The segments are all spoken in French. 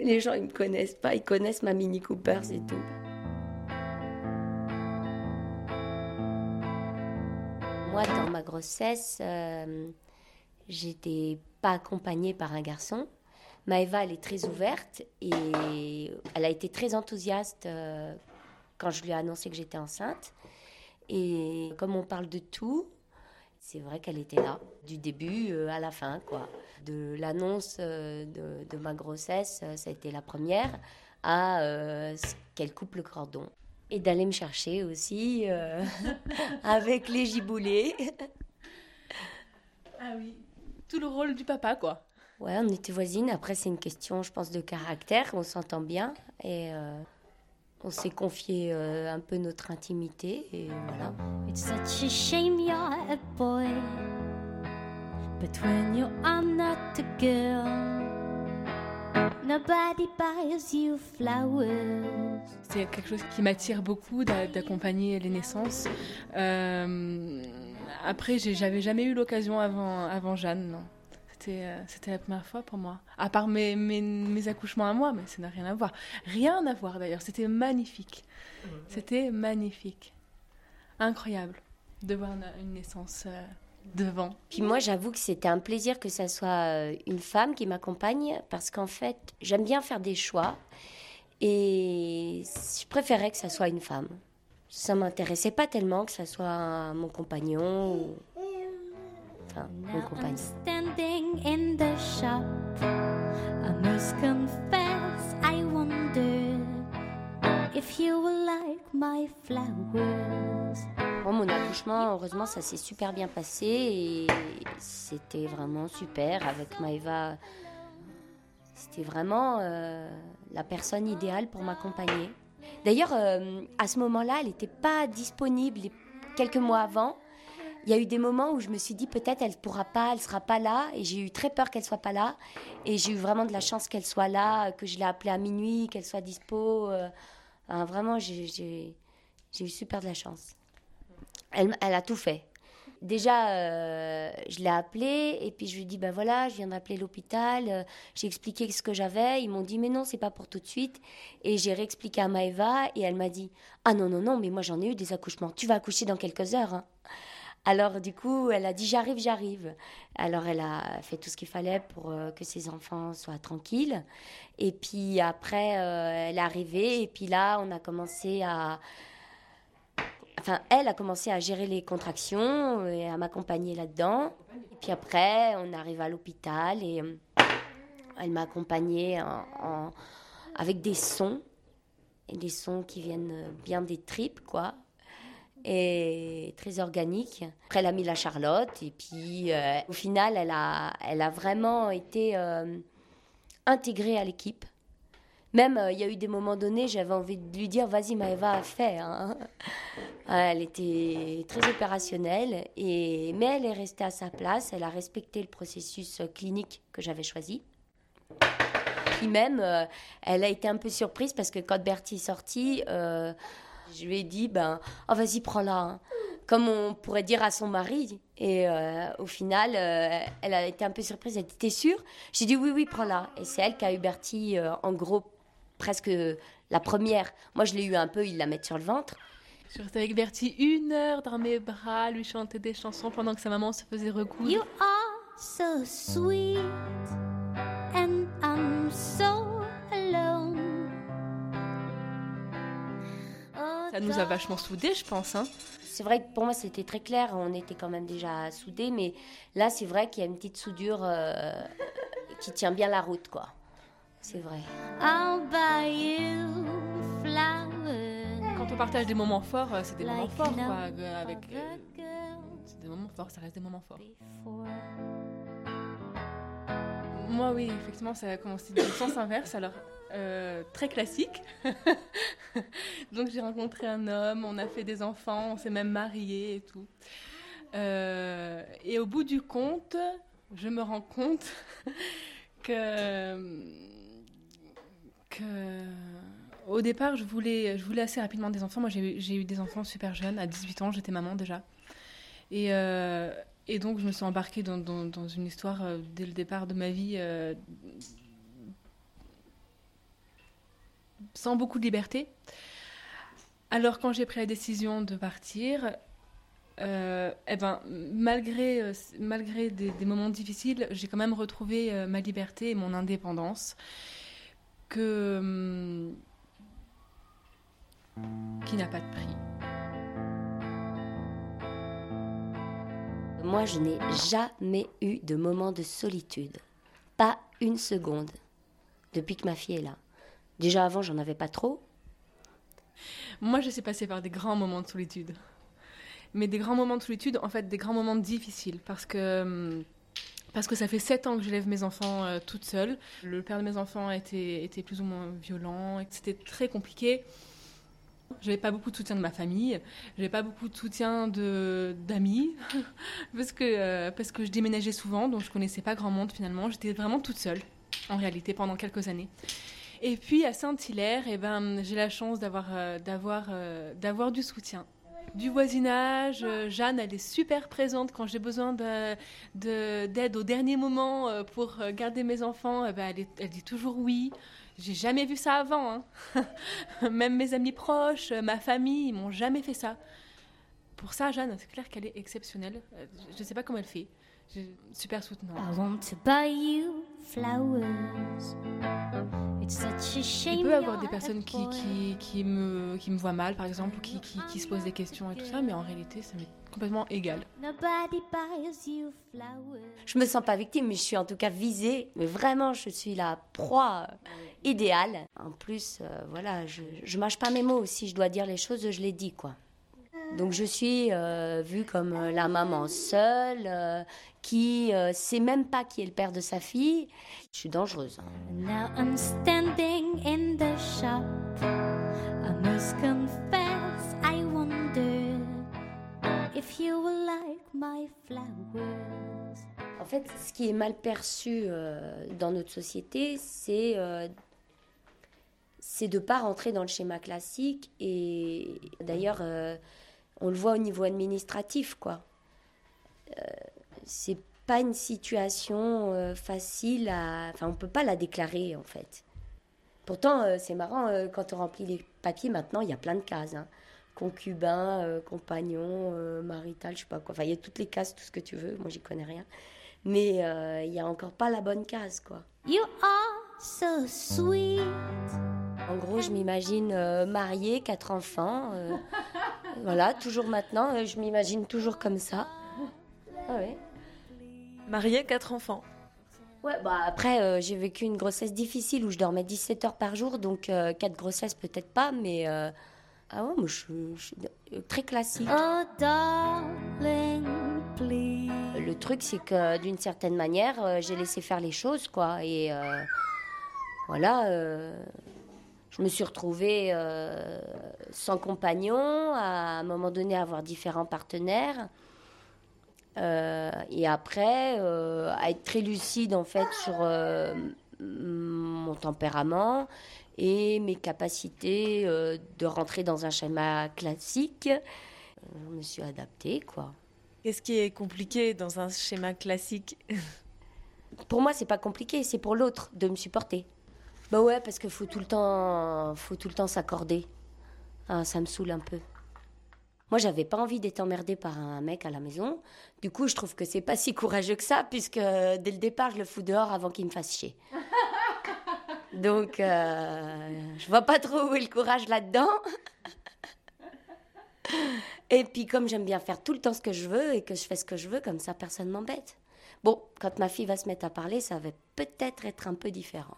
Les gens, ils me connaissent pas, ils connaissent ma Mini Cooper, c'est tout. Moi, dans ma grossesse, euh, j'étais pas accompagnée par un garçon. Maëva, elle est très ouverte et elle a été très enthousiaste euh, quand je lui ai annoncé que j'étais enceinte. Et comme on parle de tout, c'est vrai qu'elle était là, du début euh, à la fin, quoi. De l'annonce euh, de, ma grossesse, euh, ça a été la première, à qu'elle coupe le cordon. Et d'aller me chercher aussi avec les giboulées. ah oui, tout le rôle du papa, quoi. Ouais, on était voisines. Après, c'est une question, je pense, de caractère. On s'entend bien. Et on s'est confié euh, un peu notre intimité et voilà. It's such a shame you're a boy, but when you are not a girl, nobody buys you flowers. C'est quelque chose qui m'attire beaucoup d'accompagner les naissances. Euh, après, j'avais jamais eu l'occasion avant, avant Jeanne, non. Euh, c'était la première fois pour moi. À part mes, mes, accouchements à moi, mais ça n'a rien à voir. Rien à voir d'ailleurs. C'était magnifique. C'était magnifique. Incroyable de voir une, naissance euh, devant. Puis moi, j'avoue que c'était un plaisir que ça soit euh, une femme qui m'accompagne parce qu'en fait, j'aime bien faire des choix et je préférais que ça soit une femme. Ça m'intéressait pas tellement que ça soit mon compagnon enfin, mon compagnon. in the shop. I must confess, I wonder if you will like my flowers. Bon, mon accouchement, heureusement, ça s'est super bien passé et c'était vraiment super avec Maëva. C'était vraiment euh, la personne idéale pour m'accompagner. D'ailleurs, euh, à ce moment-là, elle n'était pas disponible quelques mois avant. Il y a eu des moments où je me suis dit peut-être elle pourra pas, elle sera pas là, et j'ai eu très peur qu'elle soit pas là. Et j'ai eu vraiment de la chance qu'elle soit là, que je l'ai appelée à minuit, qu'elle soit dispo. Euh, vraiment, j'ai eu super de la chance. Elle, a tout fait. Déjà, euh, je l'ai appelée et puis je lui dit ben voilà, je viens d'appeler l'hôpital. Euh, j'ai expliqué ce que j'avais. Ils m'ont dit mais non, c'est pas pour tout de suite. Et j'ai réexpliqué à Maëva et elle m'a dit ah non non non, mais moi j'en ai eu des accouchements. Tu vas accoucher dans quelques heures. Hein. Alors du coup, elle a dit j'arrive, j'arrive. Alors elle a fait tout ce qu'il fallait pour euh, que ses enfants soient tranquilles. Et puis après, euh, elle est arrivée et puis là, on a commencé à... Enfin, elle a commencé à gérer les contractions et à m'accompagner là-dedans. Et puis après, on arrive à l'hôpital et euh, elle m'a accompagnée avec des sons et des sons qui viennent bien des tripes, quoi et très organique. Après, elle a mis la Charlotte et puis euh, au final, elle a, elle a vraiment été euh, intégrée à l'équipe. Même, euh, il y a eu des moments donnés, j'avais envie de lui dire, vas-y Maëva, fais. Hein. Elle était très opérationnelle, et, mais elle est restée à sa place, elle a respecté le processus clinique que j'avais choisi. Puis même, elle a été un peu surprise parce que quand Bertie est sorti, je lui ai dit, ben, oh, vas-y, prends-la. Hein. Comme on pourrait dire à son mari. Et euh, au final, euh, elle a été un peu surprise. Elle dit, t'es sûre? J'ai dit, oui, oui, prends-la. Et c'est elle qui a eu Bertie, euh, en gros, presque la première. Moi, je l'ai eu un peu, il la met sur le ventre. Je restais avec Bertie une heure dans mes bras, lui chanter des chansons pendant que sa maman se faisait recoudre. You are so sweet Ça nous a vachement soudés, je pense. Hein. C'est vrai que pour moi, c'était très clair. On était quand même déjà soudés. Mais là, c'est vrai qu'il y a une petite soudure euh, qui tient bien la route, quoi. C'est vrai. Quand on partage des moments forts, euh, c'est des moments forts, quoi. Avec, euh, c'est des moments forts, ça reste des moments forts. Moi, oui, effectivement, ça a commencé dans le sens inverse. Alors, euh, très classique. Donc j'ai rencontré un homme, on a fait des enfants, on s'est même marié et tout. Euh, et au bout du compte, je me rends compte que, que au départ, je voulais, je voulais assez rapidement des enfants. Moi, j'ai eu des enfants super jeunes. À 18 ans, j'étais maman déjà. Et, euh, et, donc, je me suis embarquée dans une histoire dès le départ de ma vie sans beaucoup de liberté. Alors quand j'ai pris la décision de partir, euh, eh ben, malgré, euh, des, moments difficiles, j'ai quand même retrouvé euh, ma liberté et mon indépendance hum, qui n'a pas de prix. Moi, je n'ai jamais eu de moment de solitude. Pas une seconde. Depuis que ma fille est là. Déjà avant, j'en avais pas trop. Moi, je suis passée par des grands moments de solitude mais des grands moments de solitude, en fait, des grands moments difficiles, parce que hum, parce que ça fait sept ans que j'élève mes enfants euh, toute seule. Le père de mes enfants était, était plus ou moins violent, c'était très compliqué. J'avais pas beaucoup de soutien de ma famille, j'avais pas beaucoup de soutien d'amis parce que euh, parce que je déménageais souvent, donc je connaissais pas grand monde finalement. J'étais vraiment toute seule en réalité pendant quelques années. Et puis à Saint-Hilaire, eh ben j'ai la chance d'avoir euh, d'avoir d'avoir du soutien du voisinage. Euh, Jeanne, elle est super présente quand j'ai besoin d'aide de, au dernier moment euh, pour euh, garder mes enfants. Eh ben, elle, dit toujours oui. J'ai jamais vu ça avant. Hein. Même mes amis proches, ma famille, ils m'ont jamais fait ça. Pour ça, Jeanne, c'est clair qu'elle est exceptionnelle. Je ne sais pas comment elle fait super soutenant. I want to buy you flowers. It's such a shame Il peut y avoir des personnes qui, qui, qui, me, qui me voient mal, par exemple, ou qui, qui, qui se posent des questions et tout ça, mais en réalité, ça m'est complètement égal. Je me sens pas victime, mais je suis en tout cas visée. Mais vraiment, je suis la proie idéale. En plus, euh, voilà, je, je mâche pas mes mots. Si je dois dire les choses, je les dis, quoi. Donc je suis euh, vue comme euh, la maman seule, euh, qui ne sait même pas qui est le père de sa fille. Je suis dangereuse. Now I'm standing in the shop. I must confess, I wonder if you will like my flowers. En fait, ce qui est mal perçu dans notre société, c'est c'est de pas rentrer dans le schéma classique et d'ailleurs on le voit au niveau administratif, quoi. Euh, c'est pas une situation euh, facile à. Enfin, on peut pas la déclarer, en fait. Pourtant, euh, c'est marrant, quand on remplit les papiers, maintenant, il y a plein de cases. Hein. Concubin, compagnon, marital, je sais pas quoi. Enfin, il y a toutes les cases, tout ce que tu veux. Moi, j'y connais rien. Mais il n'y a encore pas la bonne case, quoi. You are so sweet. En gros, je m'imagine mariée, quatre enfants. Voilà, toujours maintenant, euh, je m'imagine toujours comme ça. Ah ouais. Mariée, quatre enfants. Ouais, bah après, euh, j'ai vécu une grossesse difficile où je dormais 17 heures par jour, donc euh, quatre grossesses peut-être pas, mais ah ouais, moi je, suis très classique. Oh, darling, Le truc, c'est que d'une certaine manière, j'ai laissé faire les choses, quoi, et voilà je me suis retrouvée euh, sans compagnon, à un moment donné avoir différents partenaires. Euh, et après, euh, à être très lucide en fait sur mon tempérament et mes capacités de rentrer dans un schéma classique. Je me suis adaptée, quoi. Qu'est-ce qui est compliqué dans un schéma classique? Pour moi, c'est pas compliqué, c'est pour l'autre de me supporter. Bah ouais, parce qu'il faut tout le temps, faut tout le temps s'accorder. Ah, ça me saoule un peu. Moi, j'avais pas envie d'être emmerdée par un mec à la maison. Du coup, je trouve que c'est pas si courageux que ça, puisque dès le départ, je le fous dehors avant qu'il me fasse chier. Donc, euh, je vois pas trop où est le courage là-dedans. Et puis, comme j'aime bien faire tout le temps ce que je veux et que je fais ce que je veux, comme ça, personne m'embête. Bon, quand ma fille va se mettre à parler, ça va peut-être être un peu différent.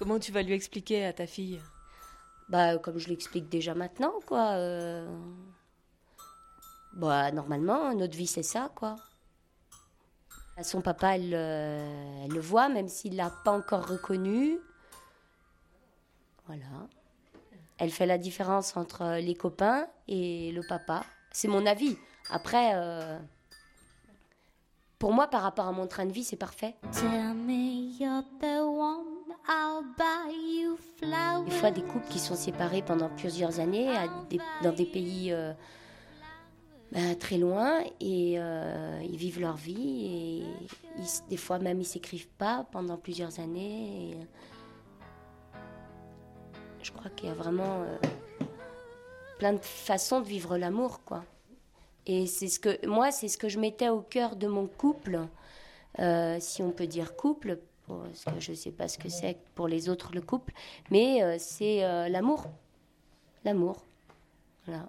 Comment tu vas lui expliquer à ta fille? Bah, comme je l'explique déjà maintenant, quoi. Euh. Bah, normalement, notre vie, c'est ça, quoi. Son papa, elle, euh, elle le voit, même s'il l'a pas encore reconnu. Voilà. Elle fait la différence entre les copains et le papa. C'est mon avis. Après, euh, pour moi, par rapport à mon train de vie, c'est parfait. Tell me you're the one des fois, des couples qui sont séparés pendant plusieurs années dans des pays euh, bah, très loin et euh, ils vivent leur vie et des fois même ils s'écrivent pas pendant plusieurs années. Je crois qu'il y a vraiment plein de façons de vivre l'amour, quoi. Et c'est ce que moi, c'est ce que je mettais au cœur de mon couple, si on peut dire couple, parce que je ne sais pas ce que c'est pour les autres le couple, mais c'est l'amour, l'amour, voilà.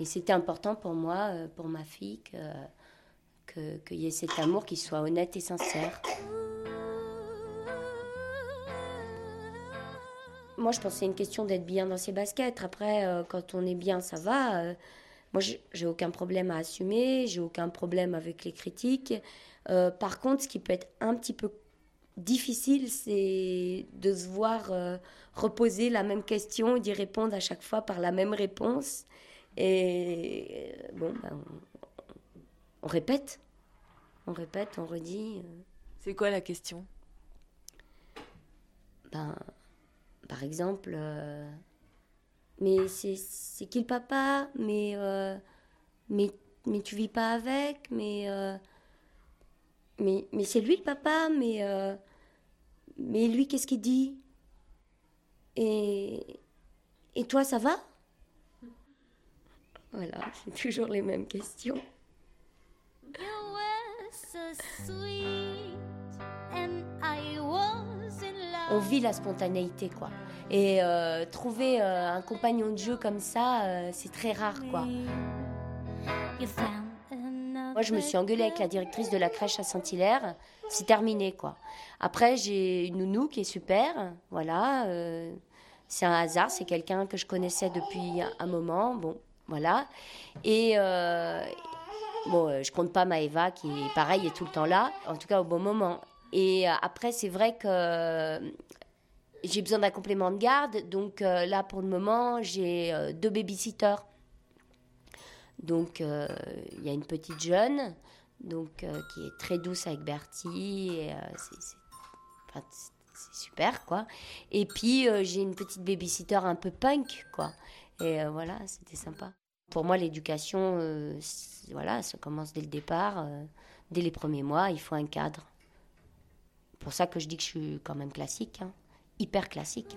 Et c'était important pour moi, euh, pour ma fille, qu'il que, y ait cet amour qui soit honnête et sincère. Moi, je que c'est une question d'être bien dans ses baskets. Après, euh, quand on est bien, ça va. Euh, moi, j'ai aucun problème à assumer, j'ai aucun problème avec les critiques. par contre, ce qui peut être un petit peu difficile, c'est de se voir reposer la même question et d'y répondre à chaque fois par la même réponse. Et euh, bon, ben, on, répète, on répète, on redit. Euh. C'est quoi la question? Ben, Par exemple, euh, mais c'est qui le papa? Mais, mais, mais tu vis pas avec? Mais, mais, mais c'est lui le papa? Mais, mais lui, qu'est-ce qu'il dit? Et, et toi, ça va? Voilà, c'est toujours les mêmes questions. On vit la spontanéité, quoi. Et euh, trouver euh, un compagnon de jeu comme ça, euh, c'est très rare, quoi. Moi, je me suis engueulée avec la directrice de la crèche à Saint-Hilaire. C'est terminé, quoi. Après, j'ai une nounou qui est super. Voilà. c'est un hasard. C'est quelqu'un que je connaissais depuis un moment. Bon, voilà. Et bon, je compte pas Maëva qui, pareil, est tout le temps là, en tout cas au bon moment. Et après, c'est vrai que j'ai besoin d'un complément de garde. Donc là, pour le moment, j'ai deux babysitters. Donc il y a une petite jeune, donc qui est très douce avec Bertie. c'est super, quoi. Et puis j'ai une petite babysitter un peu punk, quoi. Et euh, voilà, c'était sympa. Pour moi, l'éducation, euh, voilà, ça commence dès le départ, euh, dès les premiers mois, il faut un cadre. C'est pour ça que je dis que je suis quand même classique, hein. Hyper classique.